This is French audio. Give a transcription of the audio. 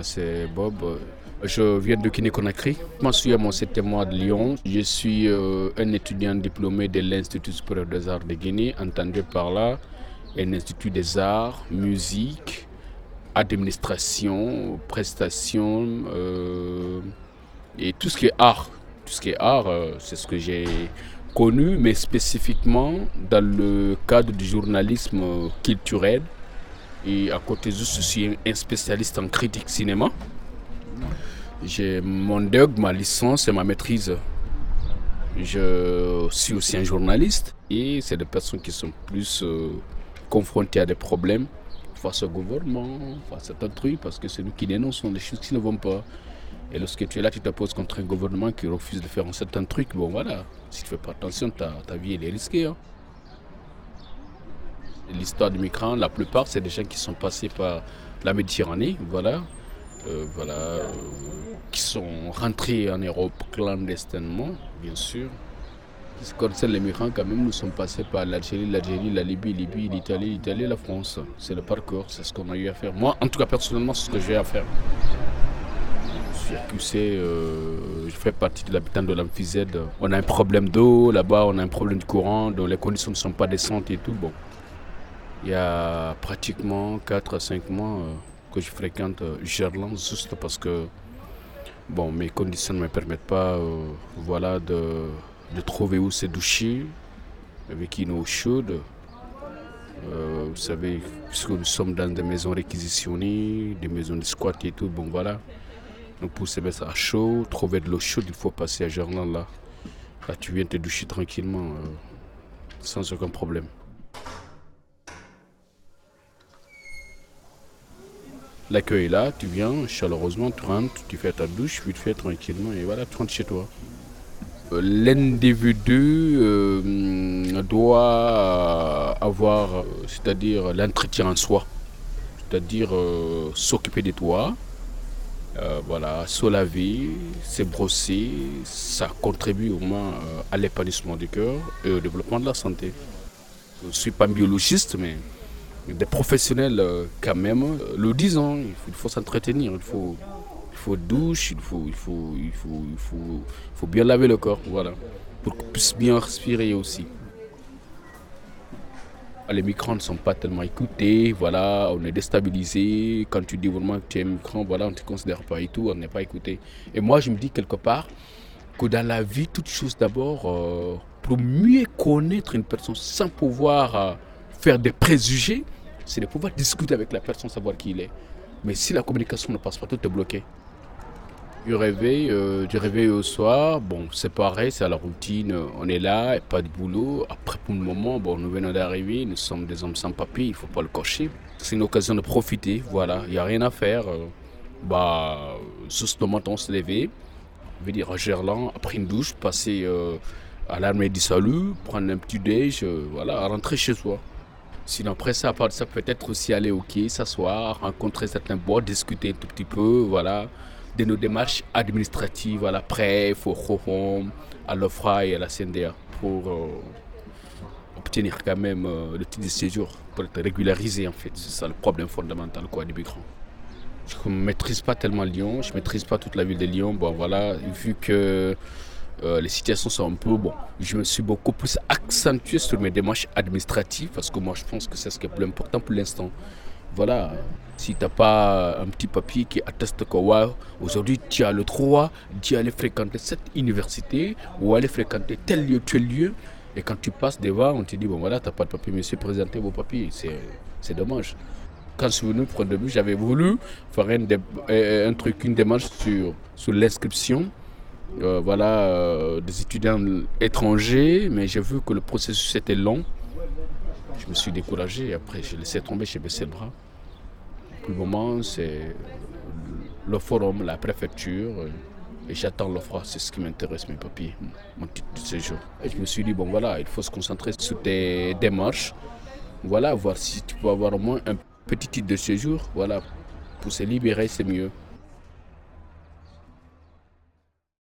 moi c'est Bob. Je viens de Guinée-Conakry. Je suis mon septième mois de Lyon. Je suis euh, un étudiant diplômé de l'Institut supérieur des arts de Guinée, entendu par là un institut des arts, musique, administration, prestations euh, et tout ce qui est art. Tout ce qui est art, euh, c'est ce que j'ai connu, mais spécifiquement dans le cadre du journalisme culturel. Et à côté de ça, je suis un spécialiste en critique cinéma. J'ai mon DEG, ma licence et ma maîtrise. Je suis aussi un journaliste et c'est des personnes qui sont plus euh, confrontées à des problèmes face au gouvernement, face à certains trucs, parce que c'est nous qui dénonçons les choses qui ne vont pas. Et lorsque tu es là, tu te poses contre un gouvernement qui refuse de faire un certain truc. Bon, voilà, si tu ne fais pas attention, ta, ta vie est risquée. Hein. L'histoire des migrants, la plupart, c'est des gens qui sont passés par la Méditerranée, voilà, euh, voilà, euh, qui sont rentrés en Europe clandestinement, bien sûr. Ce qui concerne les migrants, quand même, nous sommes passés par l'Algérie, l'Algérie, la Libye, Libye, l'Italie, l'Italie, la France. C'est le parcours, c'est ce qu'on a eu à faire. Moi, en tout cas, personnellement, c'est ce que j'ai à faire accusé, euh, je fais partie de l'habitant de l'amphizède. On a un problème d'eau là-bas, on a un problème de courant, donc les conditions ne sont pas décentes et tout. Bon, il y a pratiquement 4 à 5 mois euh, que je fréquente euh, Gerland juste parce que bon, mes conditions ne me permettent pas voilà, de, de, trouver où se doucher avec une eau chaude. vous savez, puisque nous sommes dans des maisons réquisitionnées, des maisons de squat et tout, bon voilà. Donc pour se mettre à chaud, trouver de l'eau chaude, il faut passer à Gerland là. Là tu viens te doucher tranquillement, euh, sans aucun problème. L'accueil est là, tu viens chaleureusement, tu rentres, tu fais ta douche, puis tu fais tranquillement et voilà, tu rentres chez toi. Euh, l'individu euh, doit avoir, c'est-à-dire l'entretien en soi, c'est-à-dire s'occuper de toi, euh, voilà, se laver, se brosser, ça contribue au moins euh, à l'épanouissement du cœur et au développement de la santé. Je ne suis pas biologiste, mais des professionnels euh, quand même le disent. Hein. il faut, s'entretenir, il faut, il faut douche, il faut, il, faut, il, faut, il, faut, il faut bien laver le corps, voilà, pour qu'on puisse bien respirer aussi les migrants ne sont pas tellement écoutés, voilà, on est déstabilisé. Quand tu dis vraiment que tu es migrant, voilà, on ne te considère pas et tout, on n'est pas écouté. Et moi, je me dis quelque part que dans la vie, toute chose d'abord, euh, pour mieux connaître une personne sans pouvoir euh, faire des préjugés, c'est de pouvoir discuter avec la personne, savoir qui il est. Mais si la communication ne passe pas, tout est bloqué. Du réveil, euh, du réveil au soir, bon, c'est pareil, c'est à la routine, on est là, pas de boulot. Après, pour le moment, bon, nous venons d'arriver, nous sommes des hommes sans papier, il faut pas le cocher. C'est une occasion de profiter, voilà, il n'y a rien à faire. Euh, bah, juste le matin, se lever, venir à Gerland, après une douche, passer euh, à l'armée du salut, prendre un petit déj, voilà, rentrer chez soi. Sinon, après ça, part ça, peut-être aussi aller au quai, s'asseoir, rencontrer certains bois, discuter un tout petit peu, voilà de nos démarches administratives à la PREF, au ROHOM, à l'OFRA et à la CNDA pour euh, obtenir quand même euh, le titre de séjour, pour être régularisé en fait. C'est ça le problème fondamental quoi, des migrants. Je ne maîtrise pas tellement Lyon, je ne maîtrise pas toute la ville de Lyon. Bon voilà, vu que euh, les situations sont un peu bon. Je me suis beaucoup plus accentué sur mes démarches administratives parce que moi je pense que c'est ce qui est le plus important pour l'instant. Voilà, si tu n'as pas un petit papier qui atteste que aujourd'hui tu as le droit d'y aller fréquenter cette université ou aller fréquenter tel lieu, tel lieu, et quand tu passes devant, on te dit bon voilà, tu n'as pas de papier, monsieur, présentez vos papiers. C'est dommage. Quand je suis venu pour le début, j'avais voulu faire un, truc, une démarche sur, sur l'inscription. Euh, voilà, euh, des étudiants étrangers, mais j'ai vu que le processus était long. Je me suis découragé. Après, j'ai laissé tomber, j'ai baissé le bras. Pour le moment, c'est le forum, la préfecture. Et j'attends l'offre, c'est ce qui m'intéresse, mes papiers, mon titre de séjour. Et je me suis dit, bon voilà, il faut se concentrer sur tes démarches. Voilà, voir si tu peux avoir au moins un petit titre de séjour. Voilà, pour se libérer, c'est mieux.